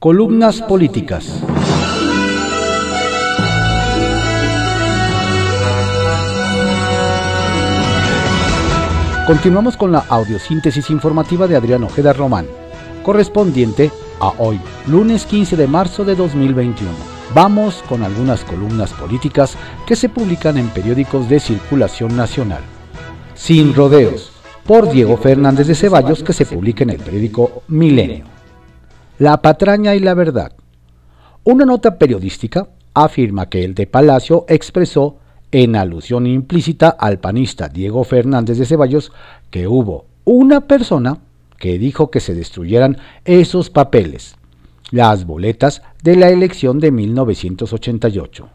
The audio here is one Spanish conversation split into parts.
Columnas políticas. Continuamos con la audiosíntesis informativa de Adrián Ojeda Román, correspondiente a hoy, lunes 15 de marzo de 2021. Vamos con algunas columnas políticas que se publican en periódicos de circulación nacional. Sin rodeos, por Diego Fernández de Ceballos, que se publica en el periódico Milenio. La patraña y la verdad. Una nota periodística afirma que el de Palacio expresó, en alusión implícita al panista Diego Fernández de Ceballos, que hubo una persona que dijo que se destruyeran esos papeles, las boletas de la elección de 1988.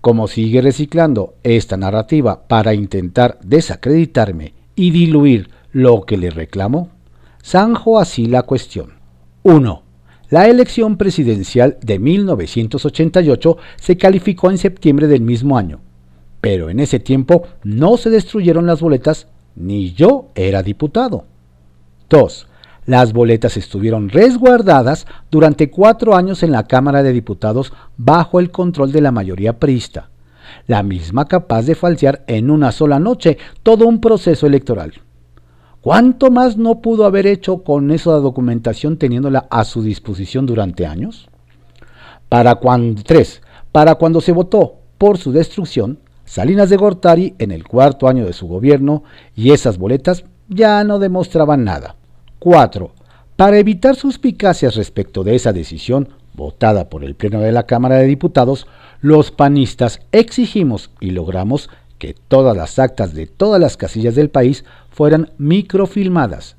Como sigue reciclando esta narrativa para intentar desacreditarme y diluir lo que le reclamo, zanjo así la cuestión. 1. La elección presidencial de 1988 se calificó en septiembre del mismo año, pero en ese tiempo no se destruyeron las boletas ni yo era diputado. 2. Las boletas estuvieron resguardadas durante cuatro años en la Cámara de Diputados bajo el control de la mayoría priista la misma capaz de falsear en una sola noche todo un proceso electoral. ¿Cuánto más no pudo haber hecho con esa documentación teniéndola a su disposición durante años? Para cuando, tres, para cuando se votó por su destrucción, Salinas de Gortari en el cuarto año de su gobierno y esas boletas ya no demostraban nada. 4. Para evitar suspicacias respecto de esa decisión, votada por el Pleno de la Cámara de Diputados, los panistas exigimos y logramos que todas las actas de todas las casillas del país fueran microfilmadas.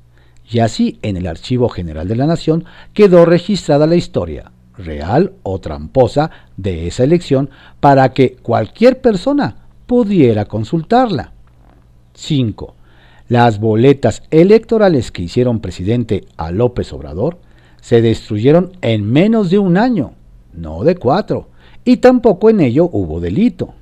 Y así en el Archivo General de la Nación quedó registrada la historia, real o tramposa, de esa elección para que cualquier persona pudiera consultarla. 5. Las boletas electorales que hicieron presidente a López Obrador se destruyeron en menos de un año, no de cuatro, y tampoco en ello hubo delito.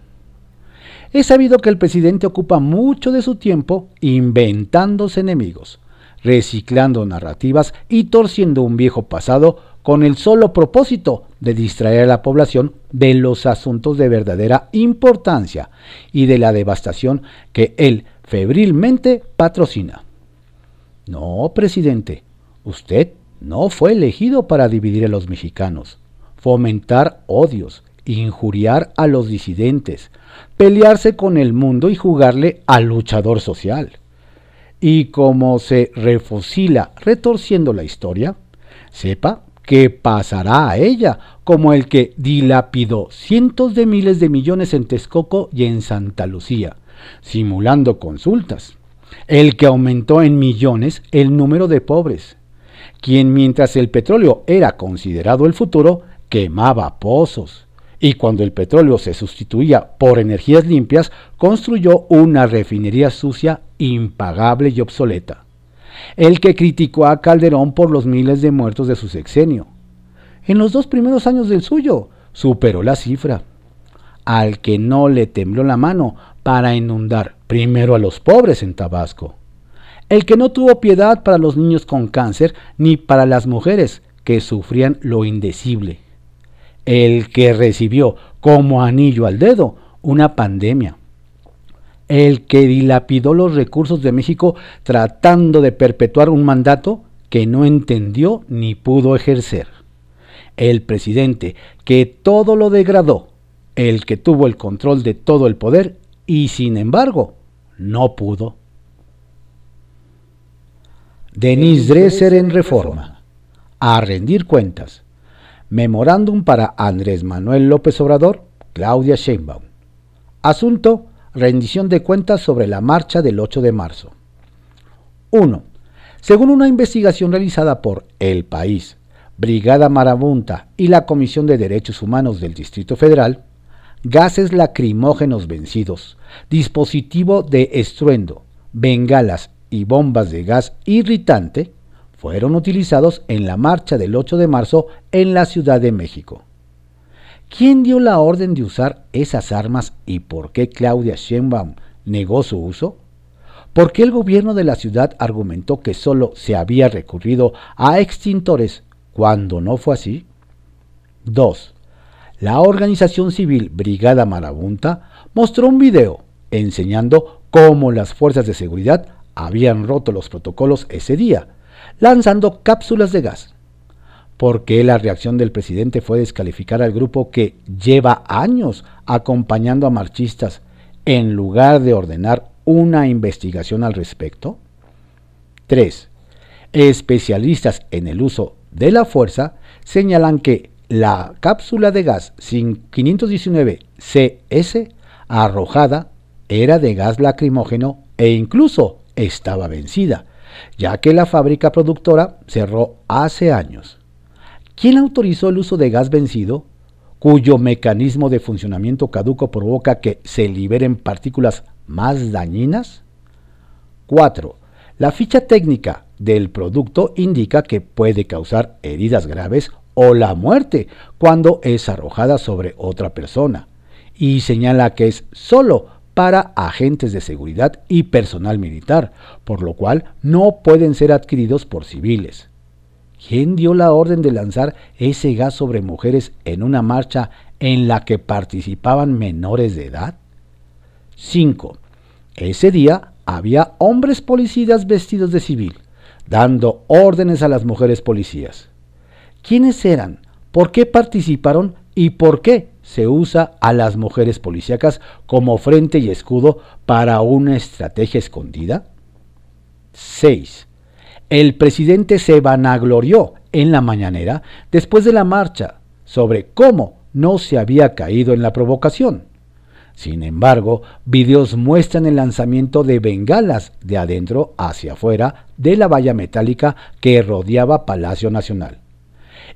Es sabido que el presidente ocupa mucho de su tiempo inventándose enemigos, reciclando narrativas y torciendo un viejo pasado con el solo propósito de distraer a la población de los asuntos de verdadera importancia y de la devastación que él febrilmente patrocina. No, presidente, usted no fue elegido para dividir a los mexicanos, fomentar odios, injuriar a los disidentes, pelearse con el mundo y jugarle al luchador social. Y como se refusila retorciendo la historia, sepa que pasará a ella como el que dilapidó cientos de miles de millones en Texcoco y en Santa Lucía, simulando consultas, el que aumentó en millones el número de pobres, quien mientras el petróleo era considerado el futuro, quemaba pozos, y cuando el petróleo se sustituía por energías limpias, construyó una refinería sucia, impagable y obsoleta. El que criticó a Calderón por los miles de muertos de su sexenio. En los dos primeros años del suyo, superó la cifra. Al que no le tembló la mano para inundar primero a los pobres en Tabasco el que no tuvo piedad para los niños con cáncer ni para las mujeres que sufrían lo indecible, el que recibió como anillo al dedo una pandemia, el que dilapidó los recursos de México tratando de perpetuar un mandato que no entendió ni pudo ejercer, el presidente que todo lo degradó, el que tuvo el control de todo el poder y sin embargo no pudo. Denis Dresser en Reforma. A rendir cuentas. Memorándum para Andrés Manuel López Obrador, Claudia Sheinbaum. Asunto: rendición de cuentas sobre la marcha del 8 de marzo. 1. Según una investigación realizada por El País, Brigada Marabunta y la Comisión de Derechos Humanos del Distrito Federal, gases lacrimógenos vencidos, dispositivo de estruendo, bengalas y bombas de gas irritante fueron utilizados en la marcha del 8 de marzo en la Ciudad de México. ¿Quién dio la orden de usar esas armas y por qué Claudia Sheinbaum negó su uso? ¿Por qué el gobierno de la ciudad argumentó que solo se había recurrido a extintores cuando no fue así? 2. La organización civil Brigada Marabunta mostró un video enseñando cómo las fuerzas de seguridad habían roto los protocolos ese día, lanzando cápsulas de gas. ¿Por qué la reacción del presidente fue descalificar al grupo que lleva años acompañando a marchistas en lugar de ordenar una investigación al respecto? 3. Especialistas en el uso de la fuerza señalan que la cápsula de gas 519 CS arrojada era de gas lacrimógeno e incluso estaba vencida, ya que la fábrica productora cerró hace años. ¿Quién autorizó el uso de gas vencido, cuyo mecanismo de funcionamiento caduco provoca que se liberen partículas más dañinas? 4. La ficha técnica del producto indica que puede causar heridas graves o la muerte cuando es arrojada sobre otra persona, y señala que es solo para agentes de seguridad y personal militar, por lo cual no pueden ser adquiridos por civiles. ¿Quién dio la orden de lanzar ese gas sobre mujeres en una marcha en la que participaban menores de edad? 5. Ese día había hombres policías vestidos de civil, dando órdenes a las mujeres policías. ¿Quiénes eran? ¿Por qué participaron? ¿Y por qué se usa a las mujeres policíacas como frente y escudo para una estrategia escondida? 6 el presidente se vanaglorió en la mañanera después de la marcha sobre cómo no se había caído en la provocación. Sin embargo, videos muestran el lanzamiento de bengalas de adentro hacia afuera de la valla metálica que rodeaba Palacio Nacional.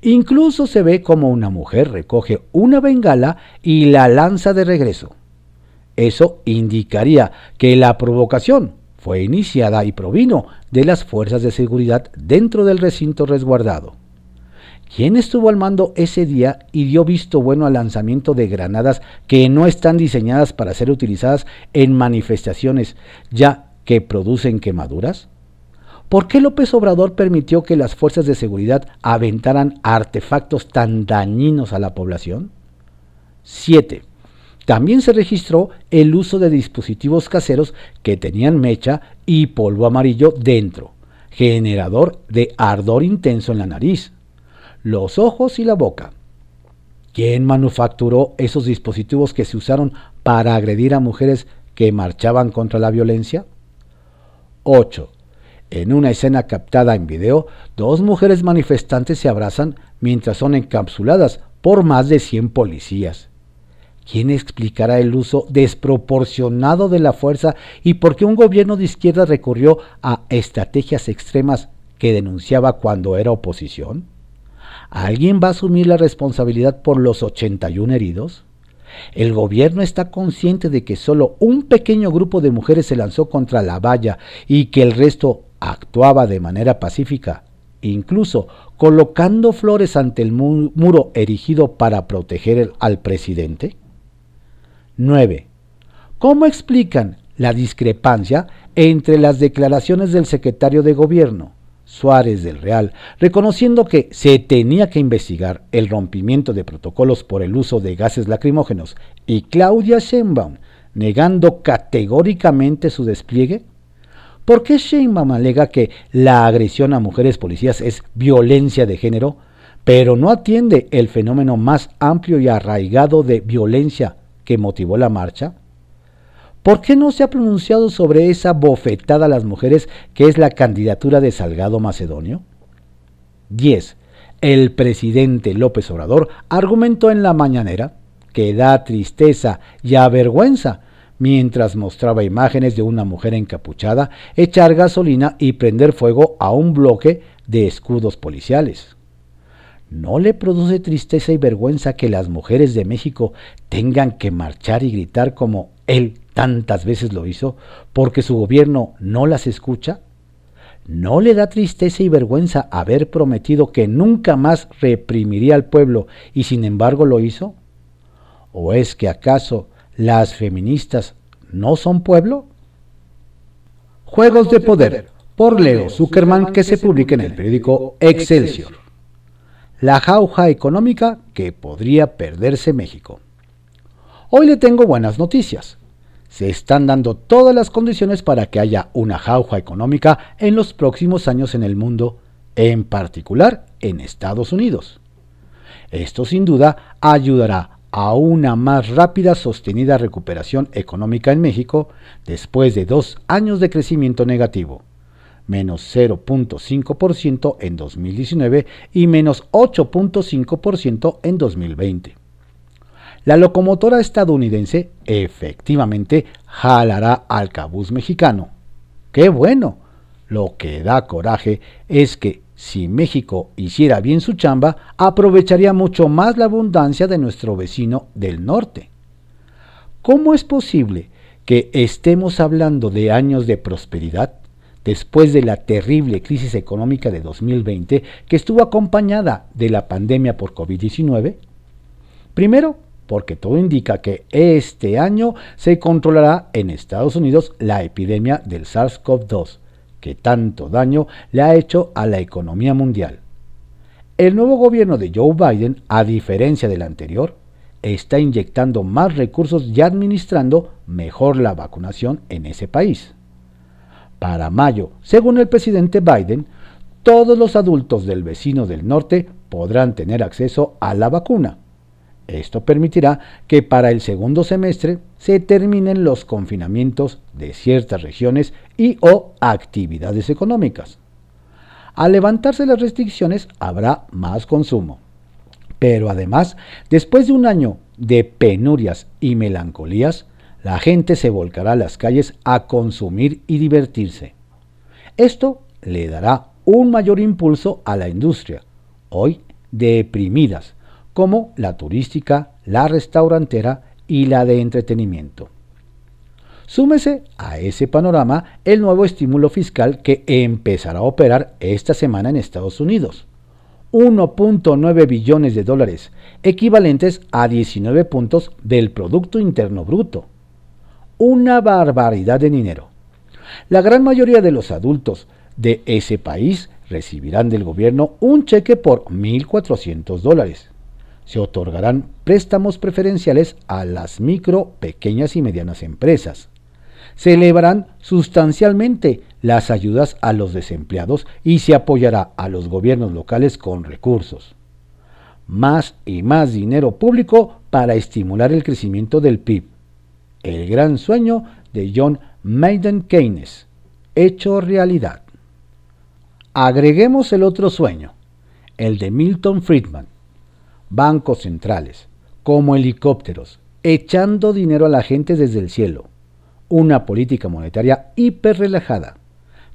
Incluso se ve como una mujer recoge una bengala y la lanza de regreso. Eso indicaría que la provocación fue iniciada y provino de las fuerzas de seguridad dentro del recinto resguardado. ¿Quién estuvo al mando ese día y dio visto bueno al lanzamiento de granadas que no están diseñadas para ser utilizadas en manifestaciones, ya que producen quemaduras? ¿Por qué López Obrador permitió que las fuerzas de seguridad aventaran artefactos tan dañinos a la población? 7. También se registró el uso de dispositivos caseros que tenían mecha y polvo amarillo dentro, generador de ardor intenso en la nariz, los ojos y la boca. ¿Quién manufacturó esos dispositivos que se usaron para agredir a mujeres que marchaban contra la violencia? 8. En una escena captada en video, dos mujeres manifestantes se abrazan mientras son encapsuladas por más de 100 policías. ¿Quién explicará el uso desproporcionado de la fuerza y por qué un gobierno de izquierda recurrió a estrategias extremas que denunciaba cuando era oposición? ¿Alguien va a asumir la responsabilidad por los 81 heridos? El gobierno está consciente de que solo un pequeño grupo de mujeres se lanzó contra la valla y que el resto actuaba de manera pacífica, incluso colocando flores ante el muro erigido para proteger al presidente. 9. ¿Cómo explican la discrepancia entre las declaraciones del secretario de Gobierno, Suárez del Real, reconociendo que se tenía que investigar el rompimiento de protocolos por el uso de gases lacrimógenos, y Claudia Sheinbaum negando categóricamente su despliegue? ¿Por qué Sheinbaum alega que la agresión a mujeres policías es violencia de género, pero no atiende el fenómeno más amplio y arraigado de violencia que motivó la marcha? ¿Por qué no se ha pronunciado sobre esa bofetada a las mujeres que es la candidatura de Salgado Macedonio? 10. El presidente López Obrador argumentó en la mañanera que da tristeza y avergüenza mientras mostraba imágenes de una mujer encapuchada echar gasolina y prender fuego a un bloque de escudos policiales. ¿No le produce tristeza y vergüenza que las mujeres de México tengan que marchar y gritar como él tantas veces lo hizo porque su gobierno no las escucha? ¿No le da tristeza y vergüenza haber prometido que nunca más reprimiría al pueblo y sin embargo lo hizo? ¿O es que acaso las feministas no son pueblo? Juegos de Poder, por Leo Zuckerman, que se publica en el periódico Excelsior. la jauja económica que podría perderse México. Hoy le tengo buenas noticias. Se están dando todas las condiciones para que haya una jauja económica en los próximos años en el mundo, en particular en Estados Unidos. Esto sin duda ayudará a una más rápida sostenida recuperación económica en México después de dos años de crecimiento negativo, menos 0.5% en 2019 y menos 8.5% en 2020. La locomotora estadounidense efectivamente jalará al cabuz mexicano. ¡Qué bueno! Lo que da coraje es que si México hiciera bien su chamba, aprovecharía mucho más la abundancia de nuestro vecino del norte. ¿Cómo es posible que estemos hablando de años de prosperidad después de la terrible crisis económica de 2020 que estuvo acompañada de la pandemia por COVID-19? Primero, porque todo indica que este año se controlará en Estados Unidos la epidemia del SARS-CoV-2 que tanto daño le ha hecho a la economía mundial. El nuevo gobierno de Joe Biden, a diferencia del anterior, está inyectando más recursos y administrando mejor la vacunación en ese país. Para mayo, según el presidente Biden, todos los adultos del vecino del norte podrán tener acceso a la vacuna esto permitirá que para el segundo semestre se terminen los confinamientos de ciertas regiones y o actividades económicas. Al levantarse las restricciones habrá más consumo. Pero además, después de un año de penurias y melancolías, la gente se volcará a las calles a consumir y divertirse. Esto le dará un mayor impulso a la industria, hoy deprimidas, como la turística, la restaurantera y la de entretenimiento. Súmese a ese panorama el nuevo estímulo fiscal que empezará a operar esta semana en Estados Unidos. 1.9 billones de dólares, equivalentes a 19 puntos del Producto Interno Bruto. Una barbaridad de dinero. La gran mayoría de los adultos de ese país recibirán del gobierno un cheque por 1.400 dólares se otorgarán préstamos preferenciales a las micro, pequeñas y medianas empresas. Se elevarán sustancialmente las ayudas a los desempleados y se apoyará a los gobiernos locales con recursos. Más y más dinero público para estimular el crecimiento del PIB. El gran sueño de John Maiden Keynes, hecho realidad. Agreguemos el otro sueño, el de Milton Friedman, bancos centrales, como helicópteros, echando dinero a la gente desde el cielo, una política monetaria hiper relajada,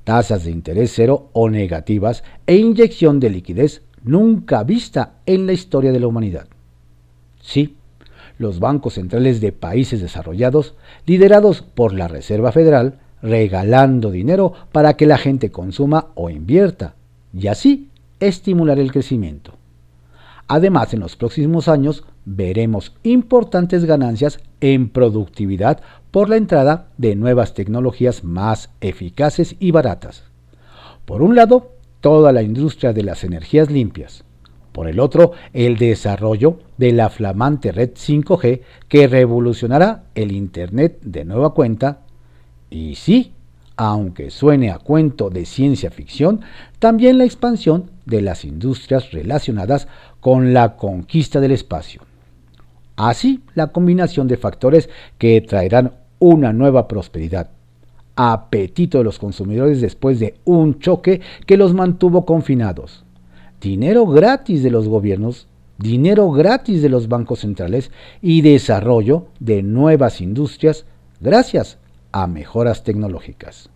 tasas de interés cero o negativas e inyección de liquidez nunca vista en la historia de la humanidad. Sí, los bancos centrales de países desarrollados, liderados por la Reserva Federal, regalando dinero para que la gente consuma o invierta, y así estimular el crecimiento. Además, en los próximos años veremos importantes ganancias en productividad por la entrada de nuevas tecnologías más eficaces y baratas. Por un lado, toda la industria de las energías limpias. Por el otro, el desarrollo de la flamante red 5G que revolucionará el Internet de nueva cuenta. Y sí, aunque suene a cuento de ciencia ficción, también la expansión de las industrias relacionadas con la conquista del espacio. Así, la combinación de factores que traerán una nueva prosperidad, apetito de los consumidores después de un choque que los mantuvo confinados, dinero gratis de los gobiernos, dinero gratis de los bancos centrales y desarrollo de nuevas industrias gracias a mejoras tecnológicas.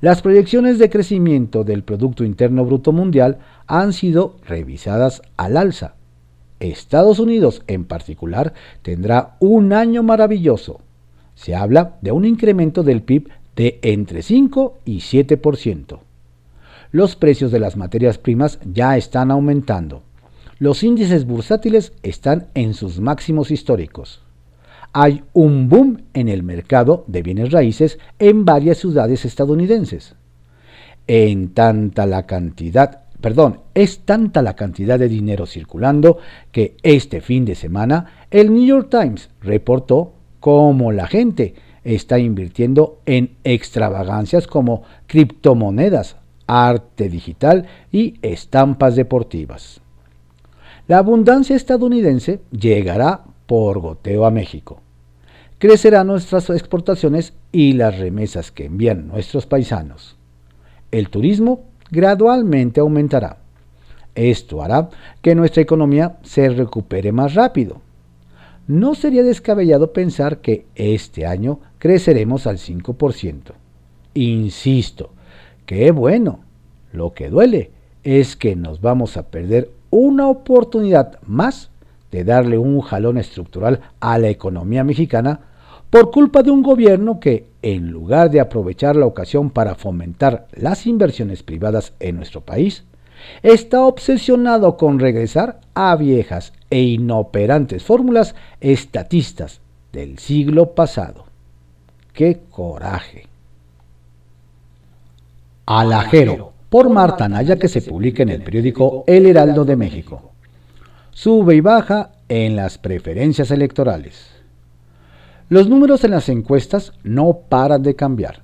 Las proyecciones de crecimiento del Producto Interno Bruto Mundial han sido revisadas al alza. Estados Unidos en particular tendrá un año maravilloso. Se habla de un incremento del PIB de entre 5 y 7%. Los precios de las materias primas ya están aumentando. Los índices bursátiles están en sus máximos históricos hay un boom en el mercado de bienes raíces en varias ciudades estadounidenses. En tanta la cantidad perdón, es tanta la cantidad de dinero circulando que este fin de semana el New York Times reportó cómo la gente está invirtiendo en extravagancias como criptomonedas, arte digital y estampas deportivas. La abundancia estadounidense llegará por goteo a México. Crecerán nuestras exportaciones y las remesas que envían nuestros paisanos. El turismo gradualmente aumentará. Esto hará que nuestra economía se recupere más rápido. No sería descabellado pensar que este año creceremos al 5%. Insisto, qué bueno. Lo que duele es que nos vamos a perder una oportunidad más de darle un jalón estructural a la economía mexicana por culpa de un gobierno que, en lugar de aprovechar la ocasión para fomentar las inversiones privadas en nuestro país, está obsesionado con regresar a viejas e inoperantes fórmulas estatistas del siglo pasado. ¡Qué coraje! Alajero, por Marta Naya, que se publica en el periódico El Heraldo de México. Sube y baja en las preferencias electorales. Los números en las encuestas no paran de cambiar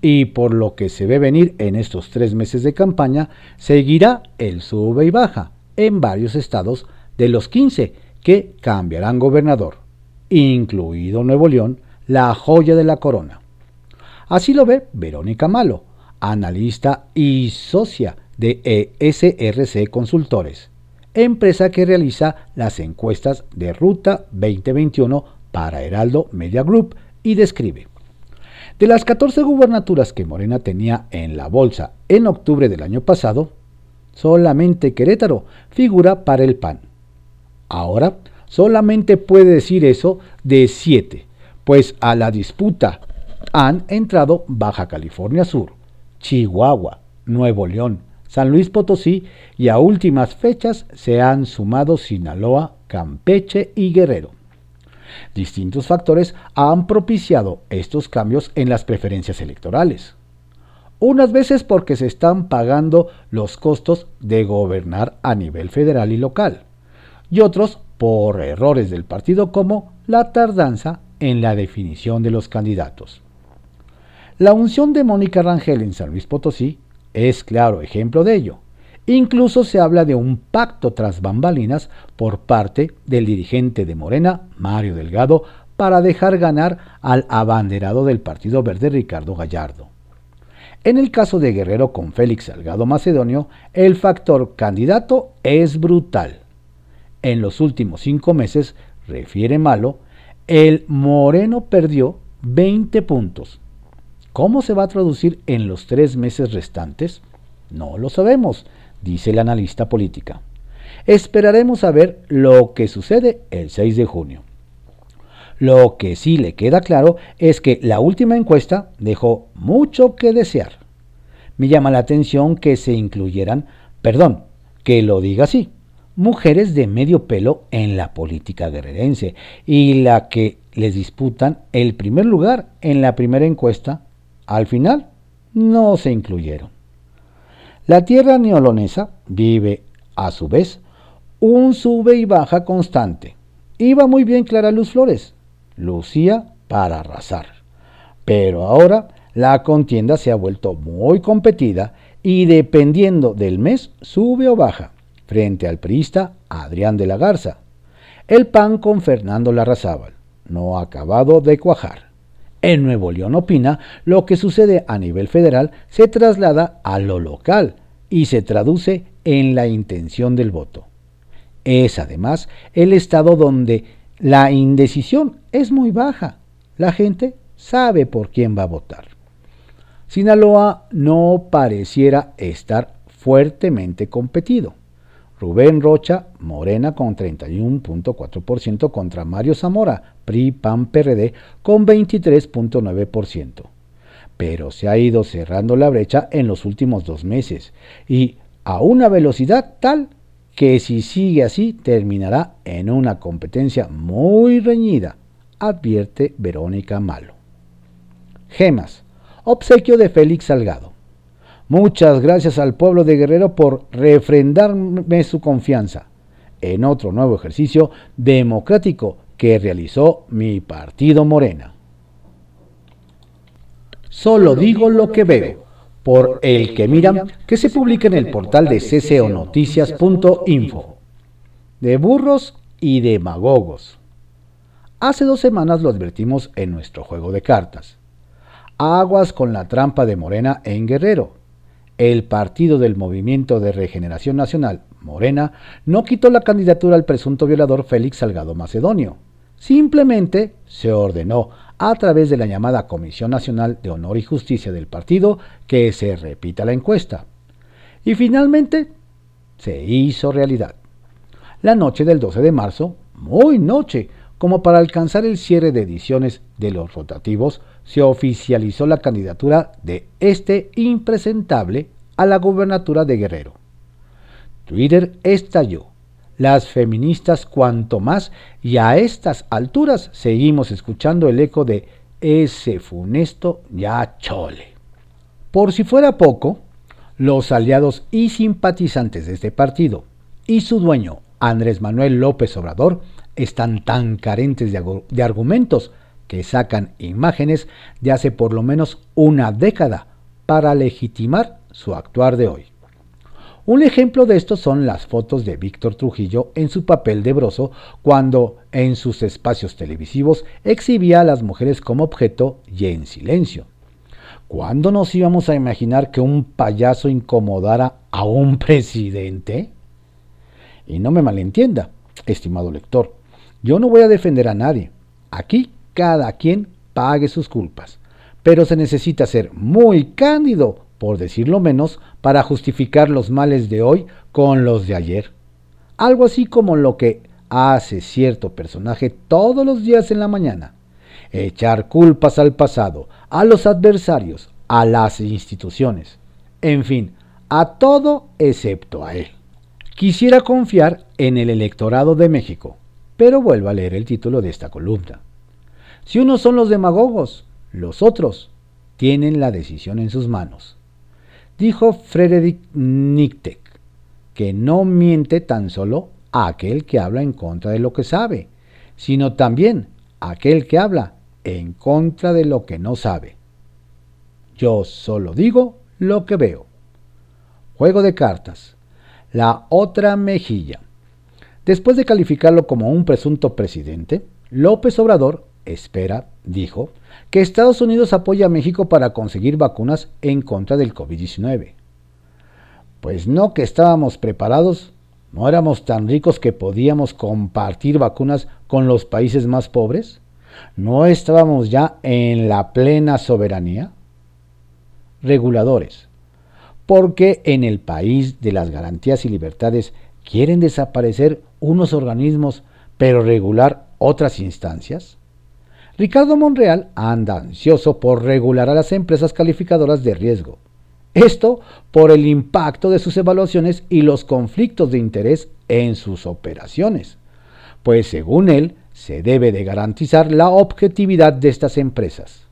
y por lo que se ve venir en estos tres meses de campaña, seguirá el sube y baja en varios estados de los 15 que cambiarán gobernador, incluido Nuevo León, la joya de la corona. Así lo ve Verónica Malo, analista y socia de ESRC Consultores, empresa que realiza las encuestas de Ruta 2021 para Heraldo Media Group y describe. De las 14 gubernaturas que Morena tenía en la bolsa en octubre del año pasado, solamente Querétaro figura para el PAN. Ahora solamente puede decir eso de 7, pues a la disputa han entrado Baja California Sur, Chihuahua, Nuevo León, San Luis Potosí y a últimas fechas se han sumado Sinaloa, Campeche y Guerrero. Distintos factores han propiciado estos cambios en las preferencias electorales. Unas veces porque se están pagando los costos de gobernar a nivel federal y local, y otros por errores del partido como la tardanza en la definición de los candidatos. La unción de Mónica Rangel en San Luis Potosí es claro ejemplo de ello. Incluso se habla de un pacto tras bambalinas por parte del dirigente de Morena, Mario Delgado, para dejar ganar al abanderado del Partido Verde Ricardo Gallardo. En el caso de Guerrero con Félix Salgado Macedonio, el factor candidato es brutal. En los últimos cinco meses, refiere Malo, el Moreno perdió 20 puntos. ¿Cómo se va a traducir en los tres meses restantes? No lo sabemos, dice el analista política. Esperaremos a ver lo que sucede el 6 de junio. Lo que sí le queda claro es que la última encuesta dejó mucho que desear. Me llama la atención que se incluyeran, perdón, que lo diga así, mujeres de medio pelo en la política guerrerense y la que les disputan el primer lugar en la primera encuesta, al final no se incluyeron. La tierra neolonesa vive, a su vez, un sube y baja constante. Iba muy bien Clara Luz Flores, lucía para arrasar. Pero ahora la contienda se ha vuelto muy competida y dependiendo del mes sube o baja, frente al priista Adrián de la Garza. El PAN con Fernando Larrazábal, no ha acabado de cuajar. En Nuevo León opina, lo que sucede a nivel federal se traslada a lo local y se traduce en la intención del voto. Es además el estado donde la indecisión es muy baja. La gente sabe por quién va a votar. Sinaloa no pareciera estar fuertemente competido. Rubén Rocha, Morena con 31.4% contra Mario Zamora, PRI, PAN, PRD con 23.9%. Pero se ha ido cerrando la brecha en los últimos dos meses y a una velocidad tal que si sigue así terminará en una competencia muy reñida, advierte Verónica Malo. Gemas, obsequio de Félix Salgado. Muchas gracias al pueblo de Guerrero por refrendarme su confianza en otro nuevo ejercicio democrático que realizó mi partido Morena. Solo digo lo que veo, por el que miran, que se publica en el portal de cconoticias.info. De burros y demagogos. Hace dos semanas lo advertimos en nuestro juego de cartas. Aguas con la trampa de Morena en Guerrero. El partido del Movimiento de Regeneración Nacional, Morena, no quitó la candidatura al presunto violador Félix Salgado Macedonio. Simplemente se ordenó a través de la llamada Comisión Nacional de Honor y Justicia del partido que se repita la encuesta. Y finalmente se hizo realidad. La noche del 12 de marzo, muy noche, como para alcanzar el cierre de ediciones de los rotativos, se oficializó la candidatura de este impresentable a la gubernatura de Guerrero. Twitter estalló. Las feministas cuanto más y a estas alturas seguimos escuchando el eco de ese funesto ya chole. Por si fuera poco, los aliados y simpatizantes de este partido y su dueño, Andrés Manuel López Obrador, están tan carentes de, argumentos que sacan imágenes de hace por lo menos una década para legitimar su actuar de hoy. Un ejemplo de esto son las fotos de Víctor Trujillo en su papel de broso cuando en sus espacios televisivos exhibía a las mujeres como objeto y en silencio. ¿Cuándo nos íbamos a imaginar que un payaso incomodara a un presidente? Y no me malentienda, estimado lector, yo no voy a defender a nadie. Aquí cada quien pague sus culpas. Pero se necesita ser muy cándido, por decirlo menos, para justificar los males de hoy con los de ayer. Algo así como lo que hace cierto personaje todos los días en la mañana. Echar culpas al pasado, a los adversarios, a las instituciones, en fin, a todo excepto a él. Quisiera confiar en el electorado de México, pero vuelvo a leer el título de esta columna. Si unos son los demagogos, los otros tienen la decisión en sus manos. Dijo Frederick Nicktek que no miente tan solo a aquel que habla en contra de lo que sabe, sino también a aquel que habla en contra de lo que no sabe. Yo solo digo lo que veo. Juego de cartas. La otra mejilla. Después de calificarlo como un presunto presidente, López Obrador espera, dijo, que Estados Unidos apoye a México para conseguir vacunas en contra del COVID-19. Pues no que estábamos preparados, no éramos tan ricos que podíamos compartir vacunas con los países más pobres, no estábamos ya en la plena soberanía. Reguladores, porque en el país de las garantías y libertades quieren desaparecer unos organismos, pero regular otras instancias? Ricardo Monreal anda ansioso por regular a las empresas calificadoras de riesgo. Esto por el impacto de sus evaluaciones y los conflictos de interés en sus operaciones, pues según él se debe de garantizar la objetividad de estas empresas.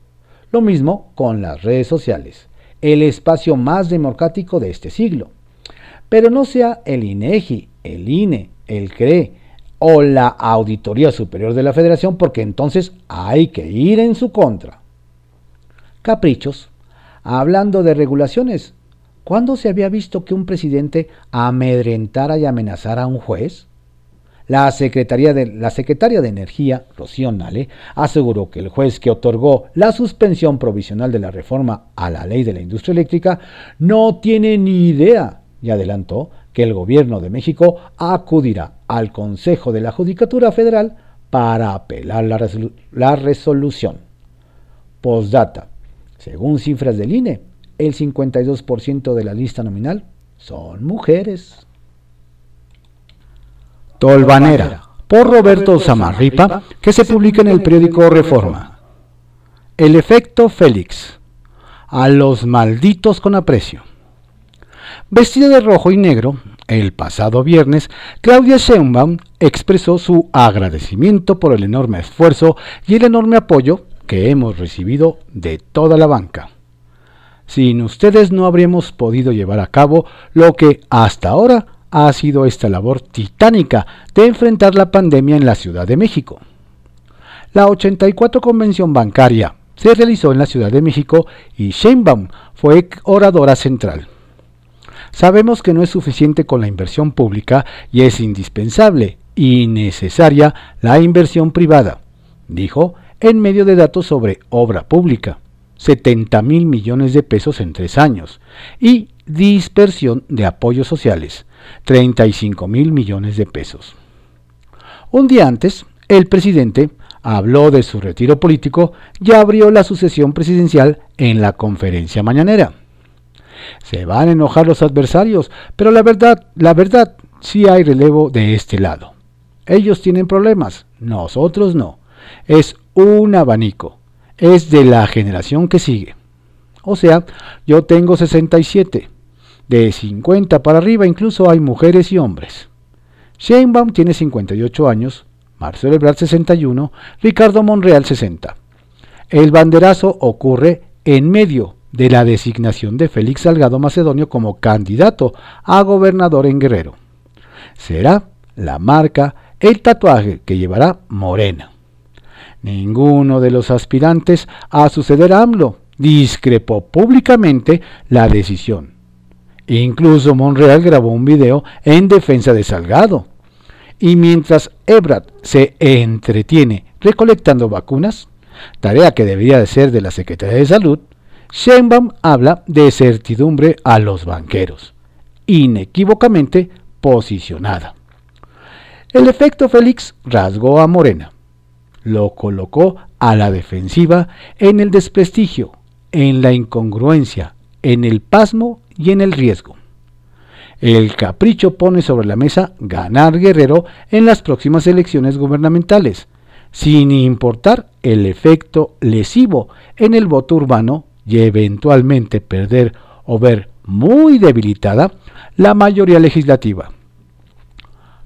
Lo mismo con las redes sociales, el espacio más democrático de este siglo. Pero no sea el INEGI, el INE, el CRE o la Auditoría Superior de la Federación, porque entonces hay que ir en su contra. Caprichos. Hablando de regulaciones, ¿cuándo se había visto que un presidente amedrentara y amenazara a un juez? La, Secretaría de, la secretaria de Energía, Rocío Nale, aseguró que el juez que otorgó la suspensión provisional de la reforma a la ley de la industria eléctrica no tiene ni idea y adelantó que el gobierno de México acudirá al Consejo de la Judicatura Federal para apelar la, resolución. Postdata. Según cifras del INE, el 52% de la lista nominal son mujeres. Tolvanera, por Roberto Zamarripa, que se publica en el periódico Reforma. El efecto Félix. A los malditos con aprecio. Vestida de rojo y negro, el pasado viernes, Claudia Sheinbaum expresó su agradecimiento por el enorme esfuerzo y el enorme apoyo que hemos recibido de toda la banca. sin ustedes no habríamos podido llevar a cabo lo que hasta ahora ha sido esta labor titánica de enfrentar la pandemia en la Ciudad de México. La 84 Convención Bancaria se realizó en la Ciudad de México y Sheinbaum fue oradora central. Sabemos que no es suficiente con la inversión pública y es indispensable y necesaria la inversión privada, dijo en medio de datos sobre obra pública, 70 mil millones de pesos en tres años, y dispersión de apoyos sociales, 35 mil millones de pesos. Un día antes, el presidente habló de su retiro político y abrió la sucesión presidencial en la conferencia mañanera. Se van a enojar los adversarios, pero la verdad, la verdad, sí hay relevo de este lado. Ellos tienen problemas, nosotros no. Es un abanico. Es de la generación que sigue. O sea, yo tengo 67. De 50 para arriba incluso hay mujeres y hombres. Sheinbaum tiene 58 años, Marcelo Ebrard 61, Ricardo Monreal 60. El banderazo ocurre en medio de la designación de Félix Salgado Macedonio como candidato a gobernador en Guerrero. Será la marca, el tatuaje que llevará Morena. Ninguno de los aspirantes a suceder a AMLO discrepó públicamente la decisión. Incluso Monreal grabó un video en defensa de Salgado. Y mientras Ebrard se entretiene recolectando vacunas, tarea que debería de ser de la Secretaría de Salud, Sheinbaum habla de certidumbre a los banqueros, inequívocamente posicionada. El efecto Félix rasgó a Morena, lo colocó a la defensiva en el desprestigio, en la incongruencia, en el pasmo y en el riesgo. El capricho pone sobre la mesa ganar Guerrero en las próximas elecciones gubernamentales, sin importar el efecto lesivo en el voto urbano y eventualmente perder o ver muy debilitada la mayoría legislativa.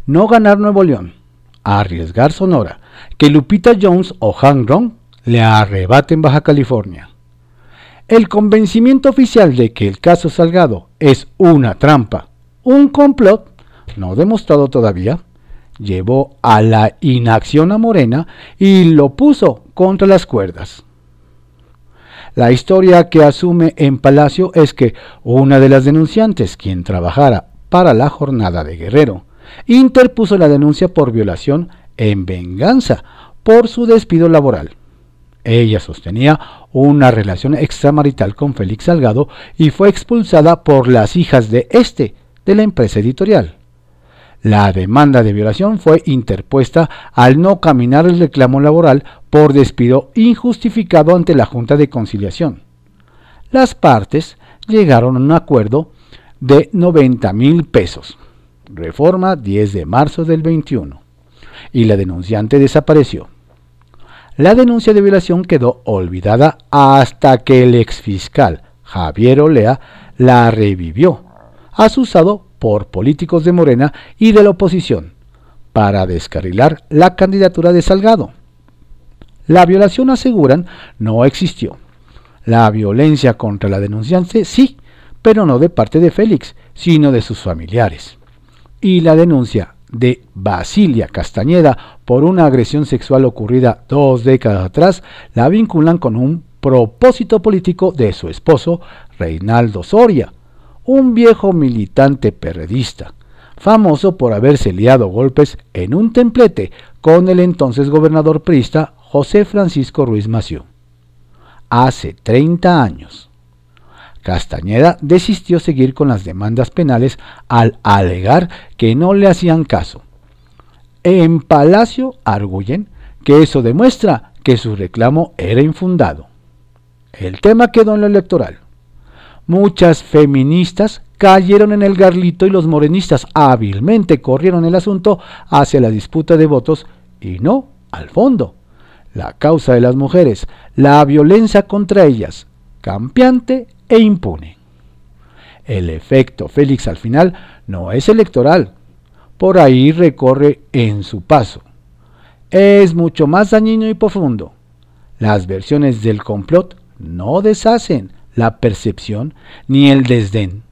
No ganar Nuevo León, arriesgar Sonora, que Lupita Jones o Han Rong le arrebaten Baja California. El convencimiento oficial de que el caso Salgado es una trampa, un complot, no demostrado todavía, llevó a la inacción a Morena y lo puso contra las cuerdas. La historia que asume en Palacio es que una de las denunciantes, quien trabajara para la jornada de Guerrero, interpuso la denuncia por violación en venganza por su despido laboral. Ella sostenía una relación extramarital con Félix Salgado y fue expulsada por las hijas de este de la empresa editorial. La demanda de violación fue interpuesta al no caminar el reclamo laboral por despido injustificado ante la Junta de Conciliación. Las partes llegaron a un acuerdo de 90 mil pesos. Reforma 10 de marzo del 21. Y la denunciante desapareció. La denuncia de violación quedó olvidada hasta que el exfiscal Javier Olea la revivió, asusado por políticos de Morena y de la oposición, para descarrilar la candidatura de Salgado. La violación, aseguran, no existió. La violencia contra la denunciante sí, pero no de parte de Félix, sino de sus familiares. Y la denuncia de Basilia Castañeda por una agresión sexual ocurrida dos décadas atrás la vinculan con un propósito político de su esposo, Reinaldo Soria, un viejo militante perredista, famoso por haberse liado golpes en un templete con el entonces gobernador priista José Francisco Ruiz Maciú. Hace 30 años. Castañeda desistió seguir con las demandas penales al alegar que no le hacían caso. En Palacio arguyen que eso demuestra que su reclamo era infundado. El tema quedó en lo electoral. Muchas feministas cayeron en el garlito y los morenistas hábilmente corrieron el asunto hacia la disputa de votos y no al fondo. La causa de las mujeres, la violencia contra ellas, campeante e impune. El efecto Félix al final no es electoral, por ahí recorre en su paso. Es mucho más dañino y profundo. Las versiones del complot no deshacen, la percepción ni el desdén.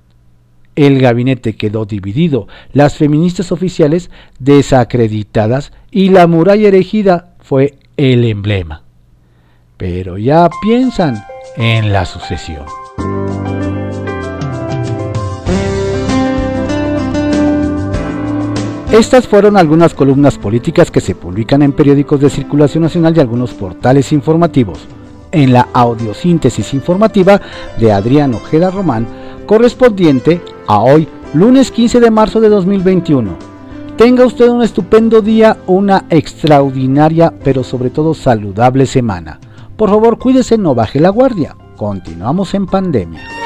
El gabinete quedó dividido, las feministas oficiales desacreditadas y la muralla erigida fue el emblema. Pero ya piensan en la sucesión. Estas fueron algunas columnas políticas que se publican en periódicos de circulación nacional y algunos portales informativos. En la audiosíntesis informativa de Adrián Ojeda Román, correspondiente a hoy, lunes 15 de marzo de 2021. Tenga usted un estupendo día, una extraordinaria, pero sobre todo saludable semana. Por favor, cuídese, no baje la guardia. Continuamos en pandemia.